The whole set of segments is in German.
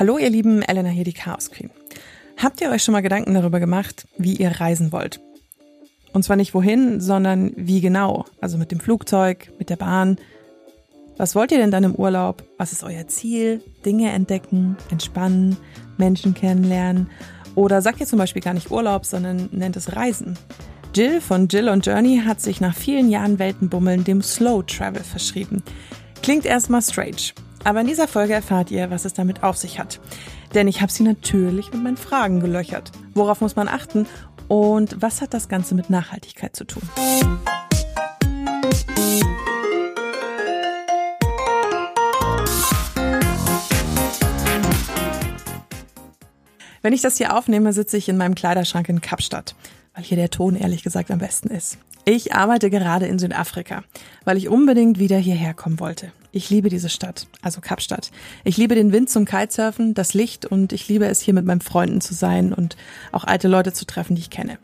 Hallo ihr lieben, Elena hier, die Chaos Queen. Habt ihr euch schon mal Gedanken darüber gemacht, wie ihr reisen wollt? Und zwar nicht wohin, sondern wie genau. Also mit dem Flugzeug, mit der Bahn. Was wollt ihr denn dann im Urlaub? Was ist euer Ziel? Dinge entdecken, entspannen, Menschen kennenlernen? Oder sagt ihr zum Beispiel gar nicht Urlaub, sondern nennt es Reisen? Jill von Jill und Journey hat sich nach vielen Jahren Weltenbummeln dem Slow Travel verschrieben. Klingt erstmal strange. Aber in dieser Folge erfahrt ihr, was es damit auf sich hat. Denn ich habe sie natürlich mit meinen Fragen gelöchert. Worauf muss man achten und was hat das Ganze mit Nachhaltigkeit zu tun? Wenn ich das hier aufnehme, sitze ich in meinem Kleiderschrank in Kapstadt, weil hier der Ton ehrlich gesagt am besten ist. Ich arbeite gerade in Südafrika, weil ich unbedingt wieder hierher kommen wollte. Ich liebe diese Stadt, also Kapstadt. Ich liebe den Wind zum Kitesurfen, das Licht und ich liebe es hier mit meinen Freunden zu sein und auch alte Leute zu treffen, die ich kenne.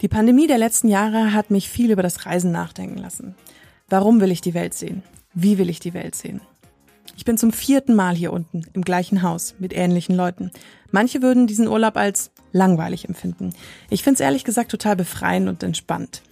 Die Pandemie der letzten Jahre hat mich viel über das Reisen nachdenken lassen. Warum will ich die Welt sehen? Wie will ich die Welt sehen? Ich bin zum vierten Mal hier unten, im gleichen Haus, mit ähnlichen Leuten. Manche würden diesen Urlaub als langweilig empfinden. Ich finde es ehrlich gesagt total befreiend und entspannt.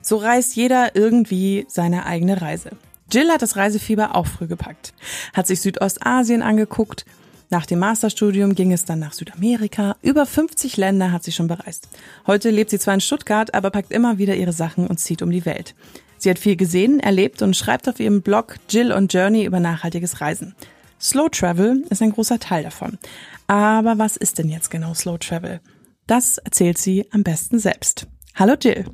So reist jeder irgendwie seine eigene Reise. Jill hat das Reisefieber auch früh gepackt, hat sich Südostasien angeguckt. Nach dem Masterstudium ging es dann nach Südamerika. Über 50 Länder hat sie schon bereist. Heute lebt sie zwar in Stuttgart, aber packt immer wieder ihre Sachen und zieht um die Welt. Sie hat viel gesehen, erlebt und schreibt auf ihrem Blog Jill und Journey über nachhaltiges Reisen. Slow Travel ist ein großer Teil davon. Aber was ist denn jetzt genau Slow Travel? Das erzählt sie am besten selbst. Hallo Jill.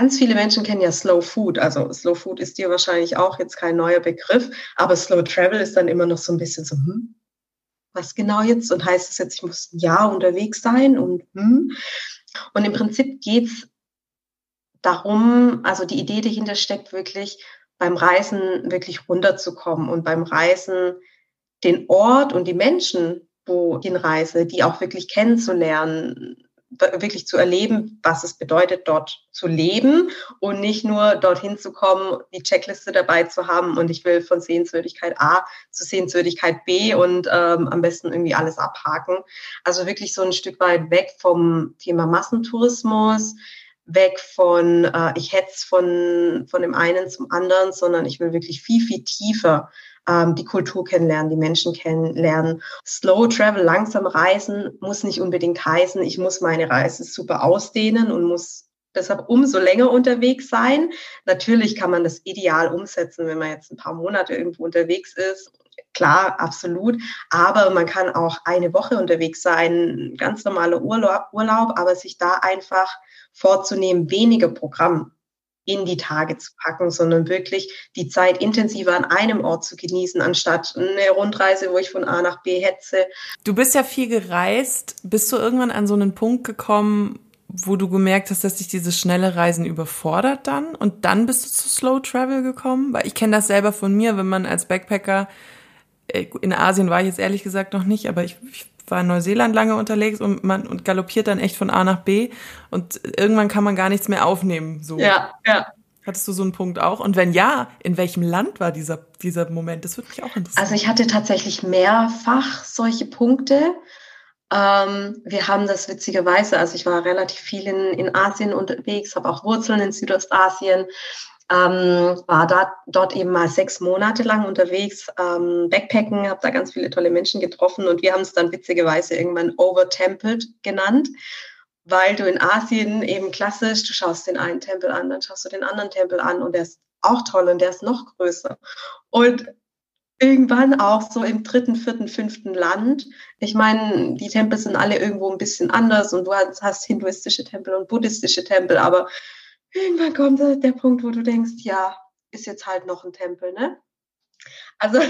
Ganz viele Menschen kennen ja Slow Food. Also Slow Food ist dir wahrscheinlich auch jetzt kein neuer Begriff, aber Slow Travel ist dann immer noch so ein bisschen so, hm, was genau jetzt? Und heißt es jetzt, ich muss ein Jahr unterwegs sein und hm. Und im Prinzip geht es darum, also die Idee dahinter steckt wirklich, beim Reisen wirklich runterzukommen und beim Reisen den Ort und die Menschen, wo ich hinreise, die auch wirklich kennenzulernen, wirklich zu erleben, was es bedeutet, dort zu leben und nicht nur dorthin zu kommen, die Checkliste dabei zu haben und ich will von Sehenswürdigkeit A zu Sehenswürdigkeit B und ähm, am besten irgendwie alles abhaken. Also wirklich so ein Stück weit weg vom Thema Massentourismus, weg von, äh, ich hetz von, von dem einen zum anderen, sondern ich will wirklich viel, viel tiefer ähm, die Kultur kennenlernen, die Menschen kennenlernen. Slow Travel, langsam reisen, muss nicht unbedingt heißen, ich muss meine Reise super ausdehnen und muss deshalb umso länger unterwegs sein. Natürlich kann man das ideal umsetzen, wenn man jetzt ein paar Monate irgendwo unterwegs ist. Klar, absolut. Aber man kann auch eine Woche unterwegs sein, ganz normaler Urlaub, Urlaub aber sich da einfach vorzunehmen, weniger Programm in die Tage zu packen, sondern wirklich die Zeit intensiver an einem Ort zu genießen, anstatt eine Rundreise, wo ich von A nach B hetze. Du bist ja viel gereist. Bist du irgendwann an so einen Punkt gekommen, wo du gemerkt hast, dass dich dieses schnelle Reisen überfordert dann? Und dann bist du zu Slow Travel gekommen? Weil ich kenne das selber von mir, wenn man als Backpacker äh, in Asien war ich jetzt ehrlich gesagt noch nicht, aber ich, ich war in Neuseeland lange unterwegs und man und galoppiert dann echt von A nach B und irgendwann kann man gar nichts mehr aufnehmen. So. Ja, ja. Hattest du so einen Punkt auch? Und wenn ja, in welchem Land war dieser, dieser Moment? Das würde mich auch interessieren. Also ich hatte tatsächlich mehrfach solche Punkte. Ähm, wir haben das witzigerweise, also ich war relativ viel in, in Asien unterwegs, habe auch Wurzeln in Südostasien ähm, war da, dort eben mal sechs Monate lang unterwegs, ähm, Backpacken, habe da ganz viele tolle Menschen getroffen und wir haben es dann witzigerweise irgendwann Overtempled genannt, weil du in Asien eben klassisch, du schaust den einen Tempel an, dann schaust du den anderen Tempel an und der ist auch toll und der ist noch größer. Und irgendwann auch so im dritten, vierten, fünften Land. Ich meine, die Tempel sind alle irgendwo ein bisschen anders und du hast, hast hinduistische Tempel und buddhistische Tempel, aber irgendwann kommt der Punkt, wo du denkst, ja, ist jetzt halt noch ein Tempel, ne? Also,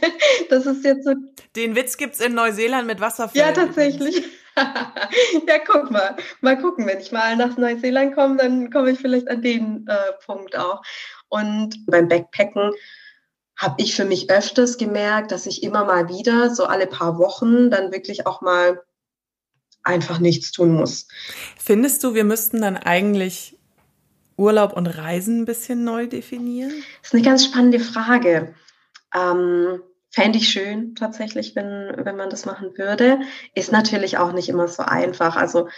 das ist jetzt so. Den Witz gibt's in Neuseeland mit Wasserfällen. Ja, tatsächlich. ja, guck mal. Mal gucken, wenn ich mal nach Neuseeland komme, dann komme ich vielleicht an den äh, Punkt auch. Und beim Backpacken habe ich für mich öfters gemerkt, dass ich immer mal wieder, so alle paar Wochen, dann wirklich auch mal einfach nichts tun muss. Findest du, wir müssten dann eigentlich Urlaub und Reisen ein bisschen neu definieren? Das ist eine ganz spannende Frage. Ähm, Fände ich schön tatsächlich, wenn, wenn man das machen würde. Ist natürlich auch nicht immer so einfach. Also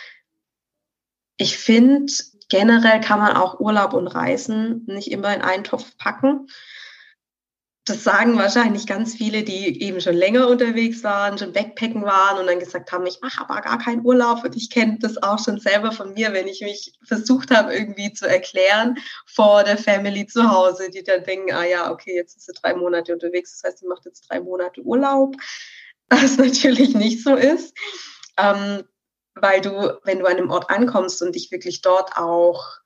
ich finde, generell kann man auch Urlaub und Reisen nicht immer in einen Topf packen das sagen wahrscheinlich ganz viele, die eben schon länger unterwegs waren, schon Backpacken waren und dann gesagt haben, ich mache aber gar keinen Urlaub. Und ich kenne das auch schon selber von mir, wenn ich mich versucht habe, irgendwie zu erklären vor der Family zu Hause, die dann denken, ah ja, okay, jetzt ist sie drei Monate unterwegs, das heißt, sie macht jetzt drei Monate Urlaub. Was natürlich nicht so ist. Ähm, weil du, wenn du an einem Ort ankommst und dich wirklich dort auch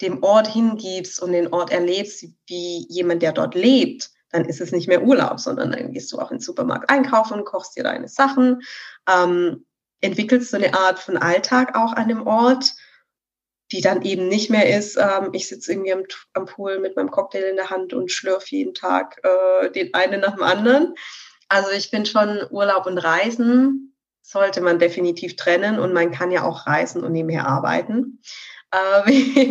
dem Ort hingibst und den Ort erlebst wie jemand, der dort lebt, dann ist es nicht mehr Urlaub, sondern dann gehst du auch in den Supermarkt einkaufen, kochst dir deine Sachen, ähm, entwickelst so eine Art von Alltag auch an dem Ort, die dann eben nicht mehr ist, ähm, ich sitze irgendwie am, am, Pool mit meinem Cocktail in der Hand und schlürfe jeden Tag äh, den einen nach dem anderen. Also ich finde schon, Urlaub und Reisen sollte man definitiv trennen und man kann ja auch reisen und nebenher arbeiten äh, wie,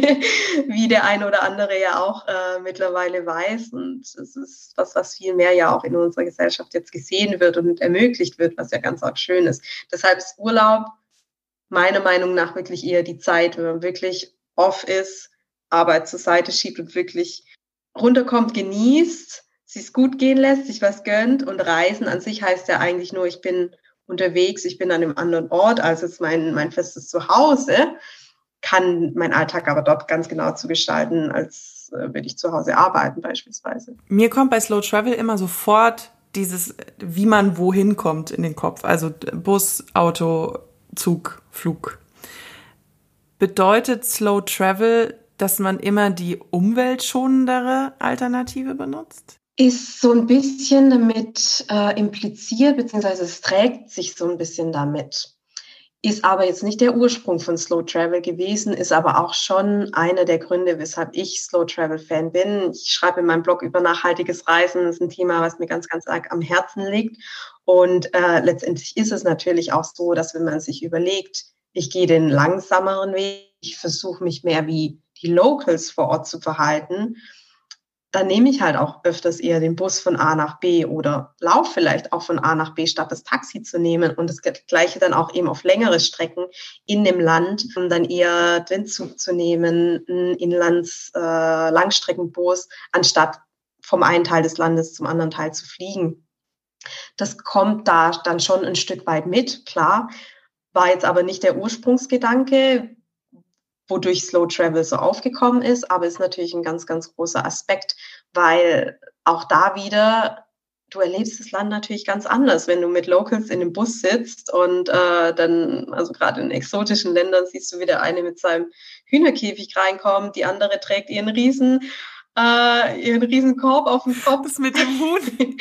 wie, der eine oder andere ja auch äh, mittlerweile weiß. Und es ist was, was viel mehr ja auch in unserer Gesellschaft jetzt gesehen wird und ermöglicht wird, was ja ganz auch schön ist. Deshalb ist Urlaub meiner Meinung nach wirklich eher die Zeit, wenn man wirklich off ist, Arbeit zur Seite schiebt und wirklich runterkommt, genießt, sich gut gehen lässt, sich was gönnt und Reisen an sich heißt ja eigentlich nur, ich bin unterwegs, ich bin an einem anderen Ort als jetzt mein, mein festes Zuhause kann mein Alltag aber dort ganz genau zu gestalten, als äh, würde ich zu Hause arbeiten beispielsweise. Mir kommt bei Slow Travel immer sofort dieses, wie man wohin kommt in den Kopf. Also Bus, Auto, Zug, Flug. Bedeutet Slow Travel, dass man immer die umweltschonendere Alternative benutzt? Ist so ein bisschen damit äh, impliziert, beziehungsweise es trägt sich so ein bisschen damit ist aber jetzt nicht der Ursprung von Slow Travel gewesen, ist aber auch schon einer der Gründe, weshalb ich Slow Travel Fan bin. Ich schreibe in meinem Blog über nachhaltiges Reisen. Das ist ein Thema, was mir ganz, ganz arg am Herzen liegt. Und äh, letztendlich ist es natürlich auch so, dass wenn man sich überlegt, ich gehe den langsameren Weg, ich versuche mich mehr wie die Locals vor Ort zu verhalten, dann nehme ich halt auch öfters eher den Bus von A nach B oder lauf vielleicht auch von A nach B, statt das Taxi zu nehmen und das Gleiche dann auch eben auf längere Strecken in dem Land, um dann eher den Zug zu nehmen, einen Inlands äh, Langstreckenbus, anstatt vom einen Teil des Landes zum anderen Teil zu fliegen. Das kommt da dann schon ein Stück weit mit, klar, war jetzt aber nicht der Ursprungsgedanke wodurch Slow Travel so aufgekommen ist, aber ist natürlich ein ganz, ganz großer Aspekt, weil auch da wieder, du erlebst das Land natürlich ganz anders, wenn du mit Locals in dem Bus sitzt und äh, dann, also gerade in exotischen Ländern siehst du wieder eine mit seinem Hühnerkäfig reinkommt, die andere trägt ihren Riesen äh, ihren Riesenkorb auf dem Kopf. Das mit dem Huhn.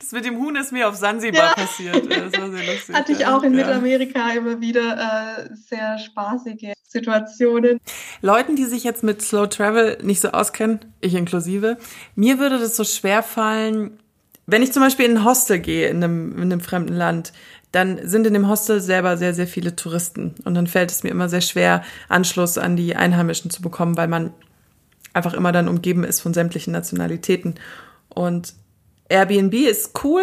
Das mit dem Huhn ist mir auf Sansibar ja. passiert. Das war sehr lustig. Hatte ich auch in ja. Mittelamerika immer wieder äh, sehr spaßige Situationen. Leuten, die sich jetzt mit Slow Travel nicht so auskennen, ich inklusive, mir würde das so schwer fallen, wenn ich zum Beispiel in ein Hostel gehe in einem, in einem fremden Land, dann sind in dem Hostel selber sehr, sehr viele Touristen. Und dann fällt es mir immer sehr schwer, Anschluss an die Einheimischen zu bekommen, weil man einfach immer dann umgeben ist von sämtlichen Nationalitäten. Und Airbnb ist cool,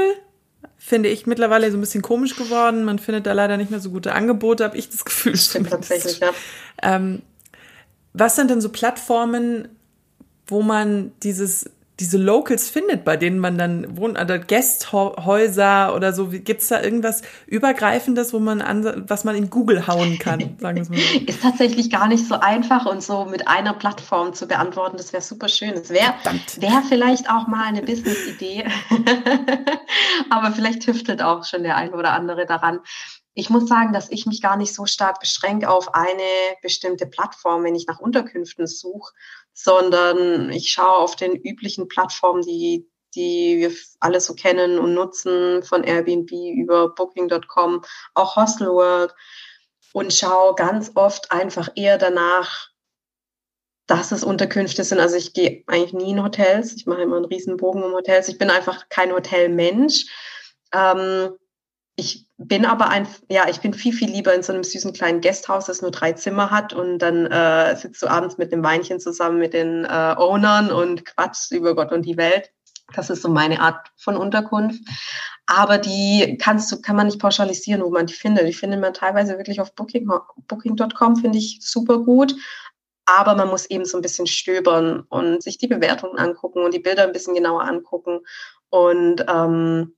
finde ich mittlerweile so ein bisschen komisch geworden. Man findet da leider nicht mehr so gute Angebote, habe ich das Gefühl. Stimmt tatsächlich, ja. Ähm, was sind denn so Plattformen, wo man dieses diese Locals findet, bei denen man dann wohnt, oder Gästhäuser oder so. Gibt es da irgendwas Übergreifendes, wo man an, was man in Google hauen kann? Sagen wir mal. Ist tatsächlich gar nicht so einfach und so mit einer Plattform zu beantworten. Das wäre super schön. Das wäre wär vielleicht auch mal eine Business-Idee. Aber vielleicht hüftelt auch schon der eine oder andere daran. Ich muss sagen, dass ich mich gar nicht so stark beschränke auf eine bestimmte Plattform, wenn ich nach Unterkünften suche, sondern ich schaue auf den üblichen Plattformen, die, die wir alle so kennen und nutzen, von Airbnb über Booking.com, auch Hostelworld und schaue ganz oft einfach eher danach, dass es Unterkünfte sind. Also ich gehe eigentlich nie in Hotels. Ich mache immer einen riesen Bogen um Hotels. Ich bin einfach kein Hotelmensch. Ähm, ich bin aber ein, ja, ich bin viel, viel lieber in so einem süßen kleinen Gasthaus, das nur drei Zimmer hat und dann äh, sitzt du abends mit dem Weinchen zusammen mit den äh, Ownern und quatschst über Gott und die Welt. Das ist so meine Art von Unterkunft. Aber die kannst du, kann man nicht pauschalisieren, wo man die findet. Die findet man teilweise wirklich auf Booking, Booking.com, finde ich super gut. Aber man muss eben so ein bisschen stöbern und sich die Bewertungen angucken und die Bilder ein bisschen genauer angucken. Und ähm,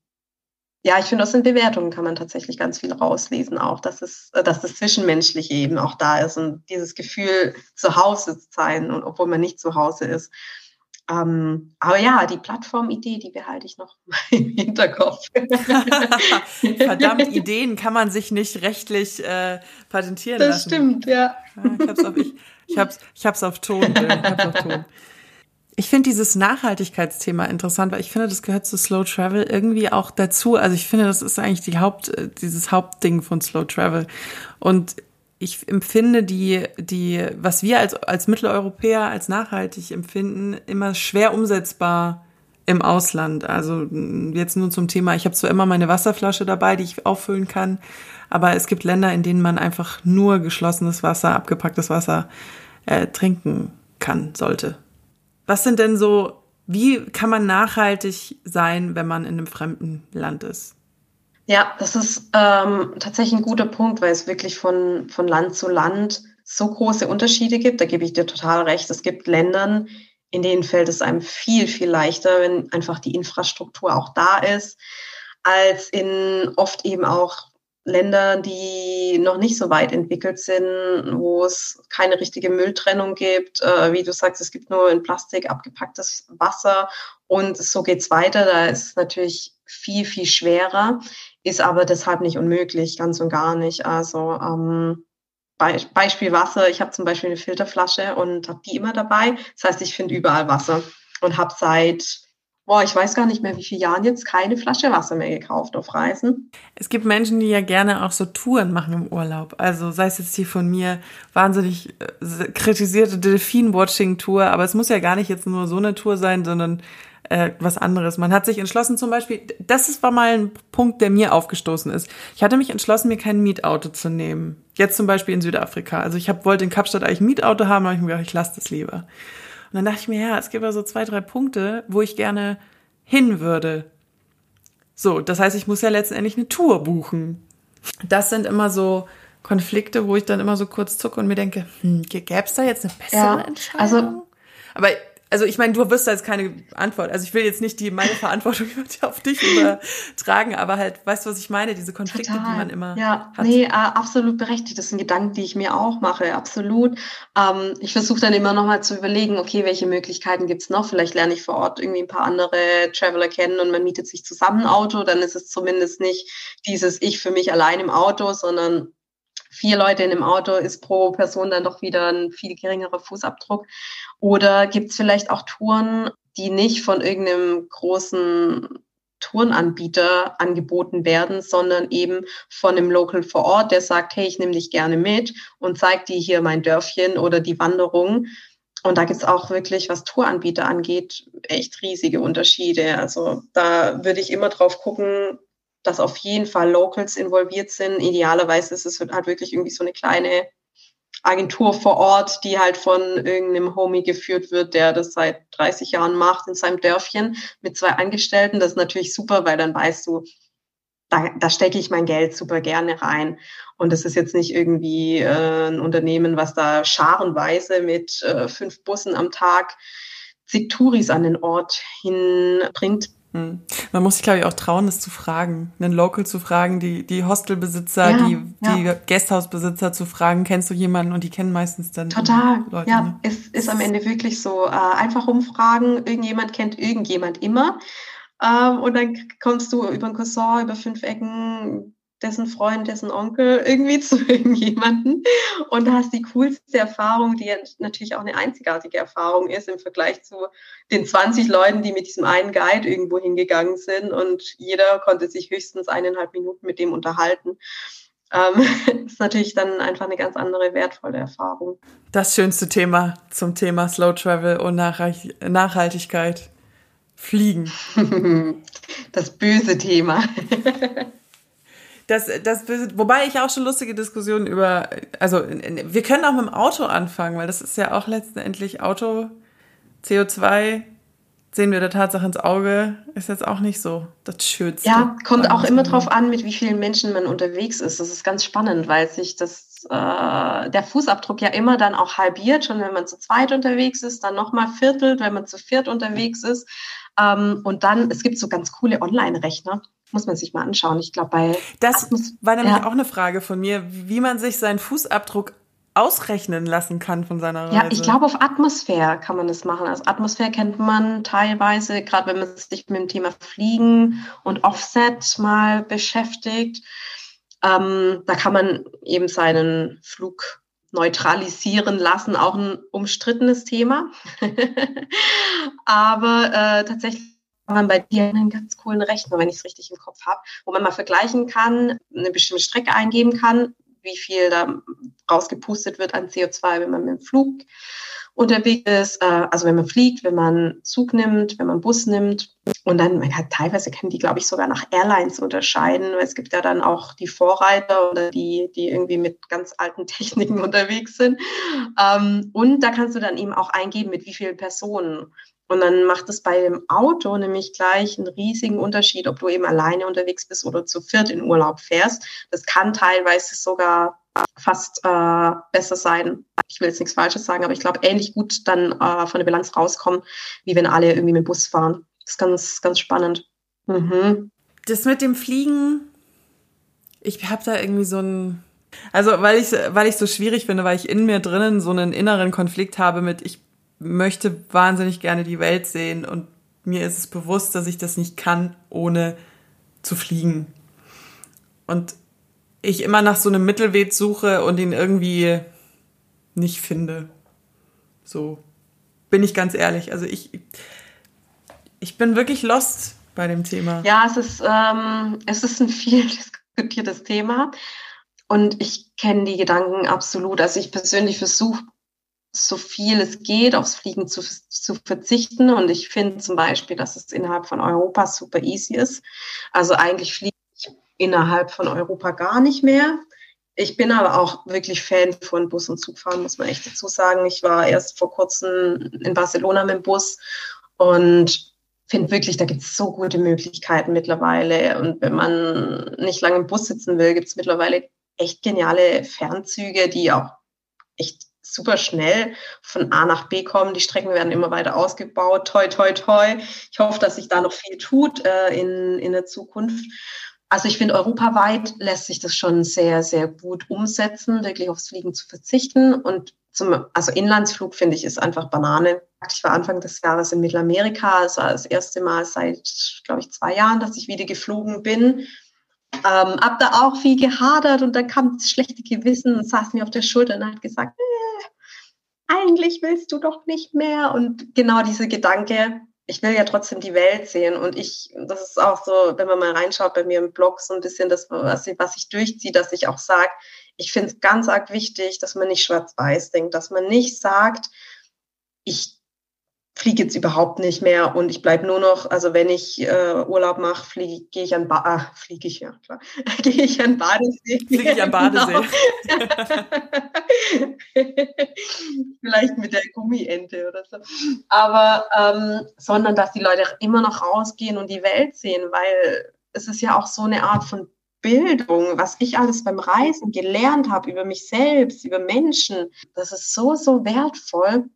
ja, ich finde, aus den Bewertungen kann man tatsächlich ganz viel rauslesen, auch dass es, äh, dass das Zwischenmenschliche eben auch da ist und dieses Gefühl, zu Hause zu sein, und obwohl man nicht zu Hause ist. Ähm, aber ja, die Plattformidee, die behalte ich noch im Hinterkopf. Verdammt, Ideen kann man sich nicht rechtlich äh, patentieren das lassen. Das stimmt, ja. ich hab's auf, ich, ich hab's, ich hab's auf Ton. Ich hab's auf Ton. Ich finde dieses Nachhaltigkeitsthema interessant, weil ich finde, das gehört zu Slow Travel irgendwie auch dazu. Also ich finde, das ist eigentlich die Haupt, dieses Hauptding von Slow Travel. Und ich empfinde die, die, was wir als, als Mitteleuropäer als nachhaltig empfinden, immer schwer umsetzbar im Ausland. Also jetzt nur zum Thema, ich habe zwar immer meine Wasserflasche dabei, die ich auffüllen kann, aber es gibt Länder, in denen man einfach nur geschlossenes Wasser, abgepacktes Wasser äh, trinken kann, sollte. Was sind denn so, wie kann man nachhaltig sein, wenn man in einem fremden Land ist? Ja, das ist ähm, tatsächlich ein guter Punkt, weil es wirklich von, von Land zu Land so große Unterschiede gibt. Da gebe ich dir total recht. Es gibt Ländern, in denen fällt es einem viel, viel leichter, wenn einfach die Infrastruktur auch da ist, als in oft eben auch Länder, die noch nicht so weit entwickelt sind, wo es keine richtige Mülltrennung gibt. Äh, wie du sagst, es gibt nur in Plastik abgepacktes Wasser und so geht's weiter. Da ist es natürlich viel, viel schwerer, ist aber deshalb nicht unmöglich, ganz und gar nicht. Also ähm, Be Beispiel Wasser. Ich habe zum Beispiel eine Filterflasche und habe die immer dabei. Das heißt, ich finde überall Wasser und habe seit boah, ich weiß gar nicht mehr, wie viele Jahren jetzt keine Flasche Wasser mehr gekauft auf Reisen. Es gibt Menschen, die ja gerne auch so Touren machen im Urlaub. Also sei es jetzt hier von mir wahnsinnig äh, kritisierte Delfin-Watching-Tour, aber es muss ja gar nicht jetzt nur so eine Tour sein, sondern äh, was anderes. Man hat sich entschlossen, zum Beispiel, das ist, war mal ein Punkt, der mir aufgestoßen ist. Ich hatte mich entschlossen, mir kein Mietauto zu nehmen. Jetzt zum Beispiel in Südafrika. Also ich hab, wollte in Kapstadt eigentlich ein Mietauto haben, aber ich mir gedacht, ich lasse das lieber. Und dann dachte ich mir, ja, es gibt ja so zwei, drei Punkte, wo ich gerne hin würde. So, das heißt, ich muss ja letztendlich eine Tour buchen. Das sind immer so Konflikte, wo ich dann immer so kurz zucke und mir denke, hm, gäbe es da jetzt eine bessere ja, Entscheidung? Also, aber also ich meine, du wirst da jetzt keine Antwort. Also ich will jetzt nicht die meine Verantwortung auf dich übertragen, aber halt, weißt du, was ich meine? Diese Konflikte, Total. die man immer ja, hat. Nee, äh, absolut berechtigt. Das sind Gedanken, die ich mir auch mache, absolut. Ähm, ich versuche dann immer nochmal zu überlegen, okay, welche Möglichkeiten gibt's noch? Vielleicht lerne ich vor Ort irgendwie ein paar andere Traveler kennen und man mietet sich zusammen ein Auto. Dann ist es zumindest nicht dieses Ich für mich allein im Auto, sondern vier Leute in einem Auto ist pro Person dann doch wieder ein viel geringerer Fußabdruck. Oder gibt es vielleicht auch Touren, die nicht von irgendeinem großen Tourenanbieter angeboten werden, sondern eben von einem Local vor Ort, der sagt, hey, ich nehme dich gerne mit und zeig dir hier mein Dörfchen oder die Wanderung. Und da gibt es auch wirklich, was Touranbieter angeht, echt riesige Unterschiede. Also da würde ich immer drauf gucken, dass auf jeden Fall Locals involviert sind. Idealerweise ist es halt wirklich irgendwie so eine kleine Agentur vor Ort, die halt von irgendeinem Homie geführt wird, der das seit 30 Jahren macht in seinem Dörfchen mit zwei Angestellten. Das ist natürlich super, weil dann weißt du, da, da stecke ich mein Geld super gerne rein. Und das ist jetzt nicht irgendwie äh, ein Unternehmen, was da scharenweise mit äh, fünf Bussen am Tag zig Touris an den Ort hinbringt. Hm. Man muss sich, glaube ich, auch trauen, das zu fragen. Einen Local zu fragen, die, die Hostelbesitzer, ja, die, die ja. Gasthausbesitzer zu fragen, kennst du jemanden? Und die kennen meistens dann Total. Leute. Ja, ne? es ist am Ende wirklich so. Äh, einfach umfragen, irgendjemand kennt irgendjemand immer. Ähm, und dann kommst du über ein Cousin, über fünf Ecken, dessen Freund, dessen Onkel irgendwie zu irgendjemanden und hast die coolste Erfahrung, die natürlich auch eine einzigartige Erfahrung ist im Vergleich zu den 20 Leuten, die mit diesem einen Guide irgendwo hingegangen sind und jeder konnte sich höchstens eineinhalb Minuten mit dem unterhalten. Ähm, ist natürlich dann einfach eine ganz andere wertvolle Erfahrung. Das schönste Thema zum Thema Slow Travel und Nachhaltigkeit. Fliegen. Das böse Thema. Das, das, wobei ich auch schon lustige Diskussionen über, also wir können auch mit dem Auto anfangen, weil das ist ja auch letztendlich Auto, CO2, sehen wir der Tatsache ins Auge, ist jetzt auch nicht so das Schönste. Ja, kommt auch immer drauf an, mit wie vielen Menschen man unterwegs ist. Das ist ganz spannend, weil sich das, äh, der Fußabdruck ja immer dann auch halbiert, schon wenn man zu zweit unterwegs ist, dann nochmal viertelt, wenn man zu viert unterwegs ist. Ähm, und dann, es gibt so ganz coole Online-Rechner, muss man sich mal anschauen. Ich glaube, bei. Das Atmos war nämlich ja. auch eine Frage von mir, wie man sich seinen Fußabdruck ausrechnen lassen kann von seiner Reise. Ja, ich glaube, auf Atmosphäre kann man das machen. Also Atmosphäre kennt man teilweise, gerade wenn man sich mit dem Thema Fliegen und Offset mal beschäftigt. Ähm, da kann man eben seinen Flug neutralisieren lassen, auch ein umstrittenes Thema. Aber äh, tatsächlich man bei dir einen ganz coolen Rechner, wenn ich es richtig im Kopf habe, wo man mal vergleichen kann, eine bestimmte Strecke eingeben kann, wie viel da rausgepustet wird an CO2, wenn man mit dem Flug unterwegs ist, äh, also wenn man fliegt, wenn man Zug nimmt, wenn man Bus nimmt. Und dann, man kann, teilweise können die, glaube ich, sogar nach Airlines unterscheiden, weil es gibt ja dann auch die Vorreiter oder die, die irgendwie mit ganz alten Techniken unterwegs sind. Ähm, und da kannst du dann eben auch eingeben, mit wie vielen Personen. Und dann macht es bei dem Auto nämlich gleich einen riesigen Unterschied, ob du eben alleine unterwegs bist oder zu viert in Urlaub fährst. Das kann teilweise sogar fast äh, besser sein. Ich will jetzt nichts Falsches sagen, aber ich glaube, ähnlich gut dann äh, von der Bilanz rauskommen, wie wenn alle irgendwie mit dem Bus fahren. Das ist ganz, ganz spannend. Mhm. Das mit dem Fliegen, ich habe da irgendwie so ein, also weil ich weil ich so schwierig finde, weil ich in mir drinnen so einen inneren Konflikt habe mit ich möchte wahnsinnig gerne die Welt sehen und mir ist es bewusst, dass ich das nicht kann, ohne zu fliegen. Und ich immer nach so einem Mittelweg suche und ihn irgendwie nicht finde. So bin ich ganz ehrlich. Also ich, ich bin wirklich lost bei dem Thema. Ja, es ist, ähm, es ist ein viel diskutiertes Thema und ich kenne die Gedanken absolut. Also ich persönlich versuche so viel es geht, aufs Fliegen zu, zu verzichten. Und ich finde zum Beispiel, dass es innerhalb von Europa super easy ist. Also eigentlich fliege ich innerhalb von Europa gar nicht mehr. Ich bin aber auch wirklich Fan von Bus- und Zugfahren, muss man echt dazu sagen. Ich war erst vor kurzem in Barcelona mit dem Bus und finde wirklich, da gibt es so gute Möglichkeiten mittlerweile. Und wenn man nicht lange im Bus sitzen will, gibt es mittlerweile echt geniale Fernzüge, die auch echt super schnell von A nach B kommen. Die Strecken werden immer weiter ausgebaut. Toi, toi, toi. Ich hoffe, dass sich da noch viel tut äh, in, in der Zukunft. Also ich finde, europaweit lässt sich das schon sehr, sehr gut umsetzen, wirklich aufs Fliegen zu verzichten. Und zum, also Inlandsflug finde ich ist einfach Banane. Ich war Anfang des Jahres in Mittelamerika. Es war das erste Mal seit, glaube ich, zwei Jahren, dass ich wieder geflogen bin. Ähm, hab da auch viel gehadert und dann kam das schlechte Gewissen und saß mir auf der Schulter und hat gesagt, äh, eigentlich willst du doch nicht mehr. Und genau diese Gedanke, ich will ja trotzdem die Welt sehen. Und ich, das ist auch so, wenn man mal reinschaut bei mir im Blog, so ein bisschen das, was ich, was ich durchziehe, dass ich auch sage, ich finde es ganz arg wichtig, dass man nicht schwarz-weiß denkt, dass man nicht sagt, ich fliege jetzt überhaupt nicht mehr und ich bleibe nur noch, also wenn ich äh, Urlaub mache, fliege gehe ich an ba ah, fliege ich ja klar, gehe ich an Badesee. Fliege ich an Badesee. Genau. Vielleicht mit der Gummiente oder so. Aber ähm, sondern dass die Leute immer noch rausgehen und die Welt sehen, weil es ist ja auch so eine Art von Bildung, was ich alles beim Reisen gelernt habe über mich selbst, über Menschen, das ist so, so wertvoll.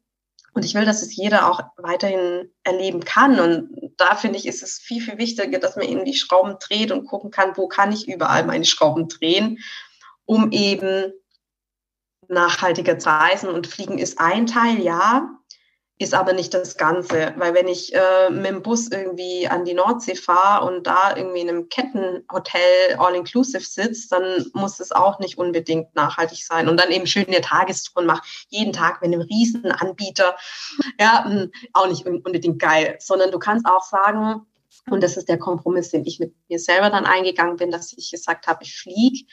Und ich will, dass es jeder auch weiterhin erleben kann. Und da finde ich, ist es viel, viel wichtiger, dass man eben die Schrauben dreht und gucken kann, wo kann ich überall meine Schrauben drehen, um eben nachhaltiger zu reisen. Und Fliegen ist ein Teil, ja ist aber nicht das Ganze. Weil wenn ich äh, mit dem Bus irgendwie an die Nordsee fahre und da irgendwie in einem Kettenhotel all-inclusive sitzt, dann muss es auch nicht unbedingt nachhaltig sein. Und dann eben schöne Tagestouren mache, jeden Tag mit einem riesen Anbieter, ja, hm, auch nicht unbedingt geil. Sondern du kannst auch sagen, und das ist der Kompromiss, den ich mit mir selber dann eingegangen bin, dass ich gesagt habe, ich fliege.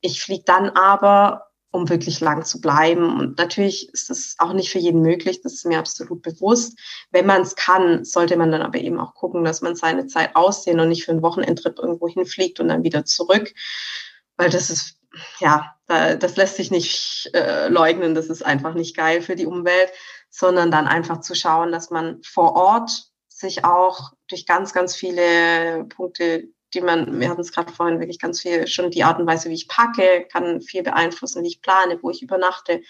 Ich fliege dann aber um wirklich lang zu bleiben. Und natürlich ist das auch nicht für jeden möglich, das ist mir absolut bewusst. Wenn man es kann, sollte man dann aber eben auch gucken, dass man seine Zeit ausdehnt und nicht für einen Wochenendtrip irgendwo hinfliegt und dann wieder zurück. weil das ist, ja, das lässt sich nicht äh, leugnen, das ist einfach nicht geil für die Umwelt, sondern dann einfach zu schauen, dass man vor Ort sich auch durch ganz, ganz viele Punkte, die man, wir hatten es gerade vorhin wirklich ganz viel, schon die Art und Weise, wie ich packe, kann viel beeinflussen, wie ich plane, wo ich übernachte,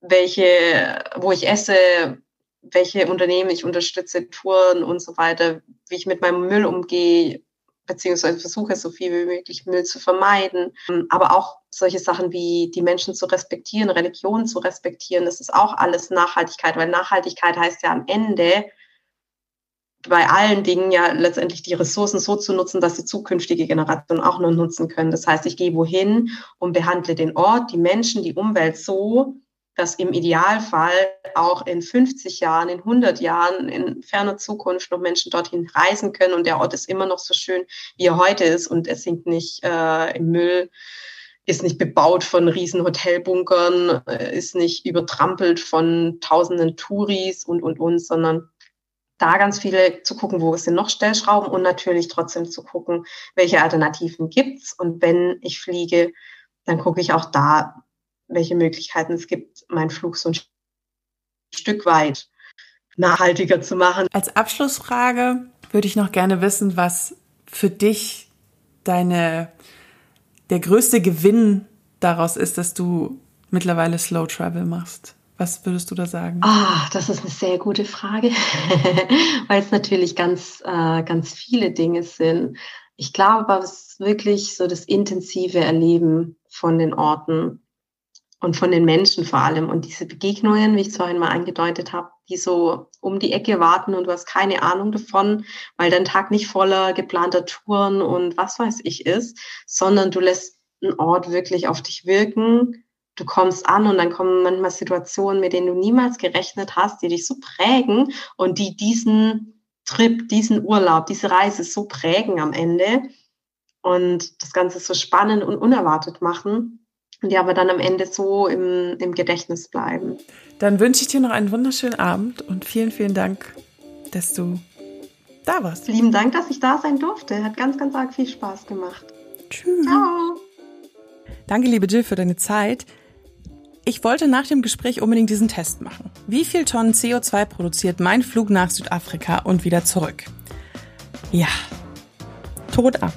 welche, wo ich esse, welche Unternehmen ich unterstütze, Touren und so weiter, wie ich mit meinem Müll umgehe, beziehungsweise versuche, so viel wie möglich Müll zu vermeiden. Aber auch solche Sachen wie die Menschen zu respektieren, Religion zu respektieren, das ist auch alles Nachhaltigkeit, weil Nachhaltigkeit heißt ja am Ende, bei allen Dingen ja letztendlich die Ressourcen so zu nutzen, dass sie zukünftige Generationen auch noch nutzen können. Das heißt, ich gehe wohin und behandle den Ort, die Menschen, die Umwelt so, dass im Idealfall auch in 50 Jahren, in 100 Jahren, in ferner Zukunft noch Menschen dorthin reisen können und der Ort ist immer noch so schön, wie er heute ist und es sinkt nicht äh, im Müll, ist nicht bebaut von riesen Hotelbunkern, äh, ist nicht übertrampelt von tausenden Touris und, und, und, sondern da ganz viele zu gucken, wo sind noch Stellschrauben und natürlich trotzdem zu gucken, welche Alternativen gibt's und wenn ich fliege, dann gucke ich auch da, welche Möglichkeiten es gibt, meinen Flug so ein Stück weit nachhaltiger zu machen. Als Abschlussfrage würde ich noch gerne wissen, was für dich deine, der größte Gewinn daraus ist, dass du mittlerweile Slow Travel machst. Was würdest du da sagen? Ah, das ist eine sehr gute Frage, weil es natürlich ganz, äh, ganz viele Dinge sind. Ich glaube, was wirklich so das intensive Erleben von den Orten und von den Menschen vor allem. Und diese Begegnungen, wie ich es vorhin mal angedeutet habe, die so um die Ecke warten und du hast keine Ahnung davon, weil dein Tag nicht voller geplanter Touren und was weiß ich ist, sondern du lässt einen Ort wirklich auf dich wirken. Du kommst an und dann kommen manchmal Situationen, mit denen du niemals gerechnet hast, die dich so prägen und die diesen Trip, diesen Urlaub, diese Reise so prägen am Ende und das Ganze so spannend und unerwartet machen die aber dann am Ende so im, im Gedächtnis bleiben. Dann wünsche ich dir noch einen wunderschönen Abend und vielen, vielen Dank, dass du da warst. Lieben Dank, dass ich da sein durfte. Hat ganz, ganz arg viel Spaß gemacht. Tschüss. Ciao. Danke, liebe Jill, für deine Zeit. Ich wollte nach dem Gespräch unbedingt diesen Test machen. Wie viel Tonnen CO2 produziert mein Flug nach Südafrika und wieder zurück? Ja, tot ab.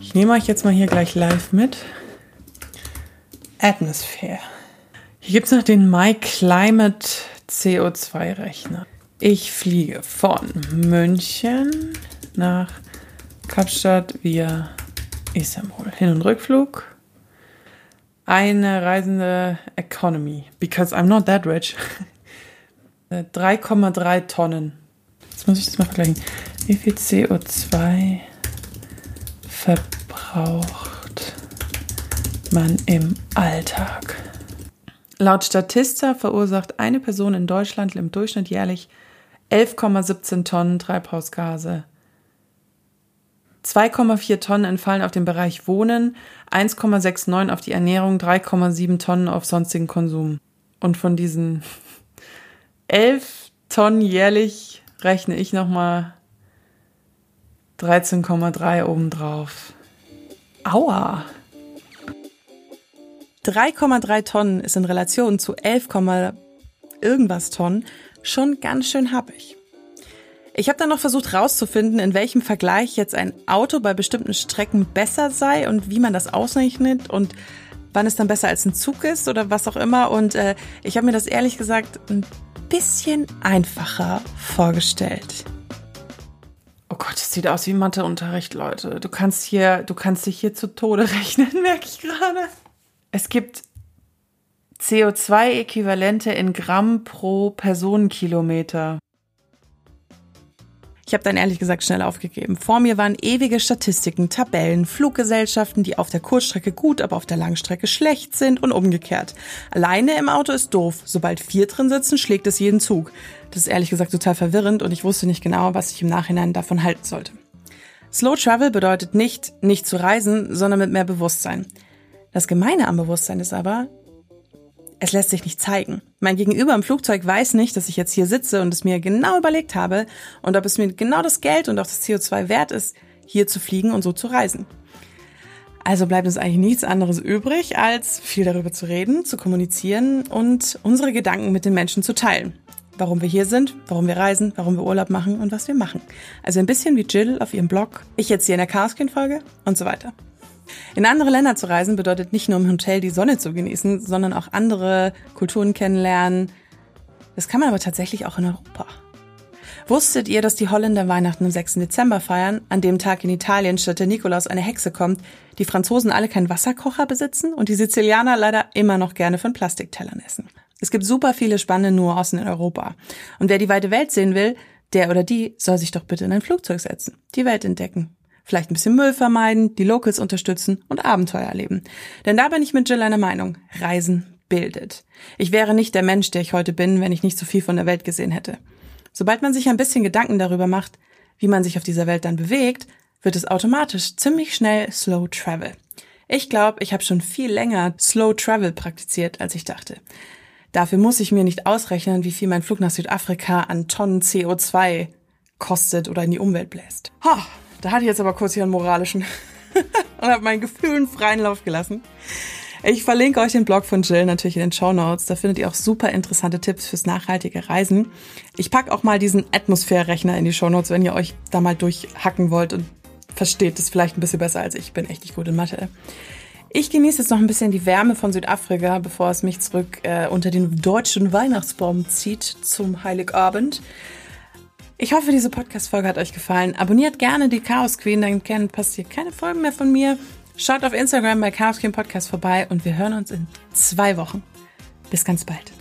Ich nehme euch jetzt mal hier gleich live mit. Atmosphere. Hier gibt es noch den My Climate CO2-Rechner. Ich fliege von München nach Kapstadt via Istanbul. Hin- und Rückflug. Eine reisende Economy. Because I'm not that rich. 3,3 Tonnen. Jetzt muss ich das mal vergleichen. Wie viel CO2 verbrennt braucht man im Alltag? Laut Statista verursacht eine Person in Deutschland im Durchschnitt jährlich 11,17 Tonnen Treibhausgase. 2,4 Tonnen entfallen auf den Bereich Wohnen, 1,69 auf die Ernährung, 3,7 Tonnen auf sonstigen Konsum. Und von diesen 11 Tonnen jährlich rechne ich nochmal 13,3 obendrauf. Aua. 3,3 Tonnen ist in Relation zu 11, irgendwas Tonnen schon ganz schön happig. Ich habe dann noch versucht herauszufinden, in welchem Vergleich jetzt ein Auto bei bestimmten Strecken besser sei und wie man das ausrechnet und wann es dann besser als ein Zug ist oder was auch immer. Und äh, ich habe mir das ehrlich gesagt ein bisschen einfacher vorgestellt. Oh Gott, es sieht aus wie Matheunterricht, Leute. Du kannst hier, du kannst dich hier zu Tode rechnen, merke ich gerade. Es gibt CO2-Äquivalente in Gramm pro Personenkilometer. Ich habe dann ehrlich gesagt schnell aufgegeben. Vor mir waren ewige Statistiken, Tabellen, Fluggesellschaften, die auf der Kurzstrecke gut, aber auf der Langstrecke schlecht sind und umgekehrt. Alleine im Auto ist doof. Sobald vier drin sitzen, schlägt es jeden Zug. Das ist ehrlich gesagt total verwirrend und ich wusste nicht genau, was ich im Nachhinein davon halten sollte. Slow Travel bedeutet nicht, nicht zu reisen, sondern mit mehr Bewusstsein. Das Gemeine am Bewusstsein ist aber, es lässt sich nicht zeigen. Mein Gegenüber im Flugzeug weiß nicht, dass ich jetzt hier sitze und es mir genau überlegt habe und ob es mir genau das Geld und auch das CO2 wert ist, hier zu fliegen und so zu reisen. Also bleibt uns eigentlich nichts anderes übrig, als viel darüber zu reden, zu kommunizieren und unsere Gedanken mit den Menschen zu teilen. Warum wir hier sind, warum wir reisen, warum wir Urlaub machen und was wir machen. Also ein bisschen wie Jill auf ihrem Blog, ich jetzt hier in der Chaoskin-Folge und so weiter. In andere Länder zu reisen bedeutet nicht nur im Hotel die Sonne zu genießen, sondern auch andere Kulturen kennenlernen. Das kann man aber tatsächlich auch in Europa. Wusstet ihr, dass die Holländer Weihnachten am 6. Dezember feiern, an dem Tag in Italien statt der Nikolaus eine Hexe kommt, die Franzosen alle keinen Wasserkocher besitzen und die Sizilianer leider immer noch gerne von Plastiktellern essen? Es gibt super viele spannende Nuancen in Europa. Und wer die weite Welt sehen will, der oder die soll sich doch bitte in ein Flugzeug setzen, die Welt entdecken. Vielleicht ein bisschen Müll vermeiden, die Locals unterstützen und Abenteuer erleben. Denn da bin ich mit Jill einer Meinung. Reisen bildet. Ich wäre nicht der Mensch, der ich heute bin, wenn ich nicht so viel von der Welt gesehen hätte. Sobald man sich ein bisschen Gedanken darüber macht, wie man sich auf dieser Welt dann bewegt, wird es automatisch ziemlich schnell Slow Travel. Ich glaube, ich habe schon viel länger Slow Travel praktiziert, als ich dachte. Dafür muss ich mir nicht ausrechnen, wie viel mein Flug nach Südafrika an Tonnen CO2 kostet oder in die Umwelt bläst. Ha, da hatte ich jetzt aber kurz hier einen moralischen und habe meinen Gefühlen freien Lauf gelassen. Ich verlinke euch den Blog von Jill natürlich in den Show Notes. Da findet ihr auch super interessante Tipps fürs nachhaltige Reisen. Ich packe auch mal diesen Atmosphärerechner in die Show Notes, wenn ihr euch da mal durchhacken wollt und versteht es vielleicht ein bisschen besser als ich. Ich bin echt nicht gut in Mathe. Ich genieße jetzt noch ein bisschen die Wärme von Südafrika, bevor es mich zurück äh, unter den deutschen Weihnachtsbaum zieht zum Heiligabend. Ich hoffe, diese Podcast-Folge hat euch gefallen. Abonniert gerne die Chaos Queen, dann passiert keine Folgen mehr von mir. Schaut auf Instagram bei Chaos Queen Podcast vorbei und wir hören uns in zwei Wochen. Bis ganz bald.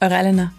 Eure Elena.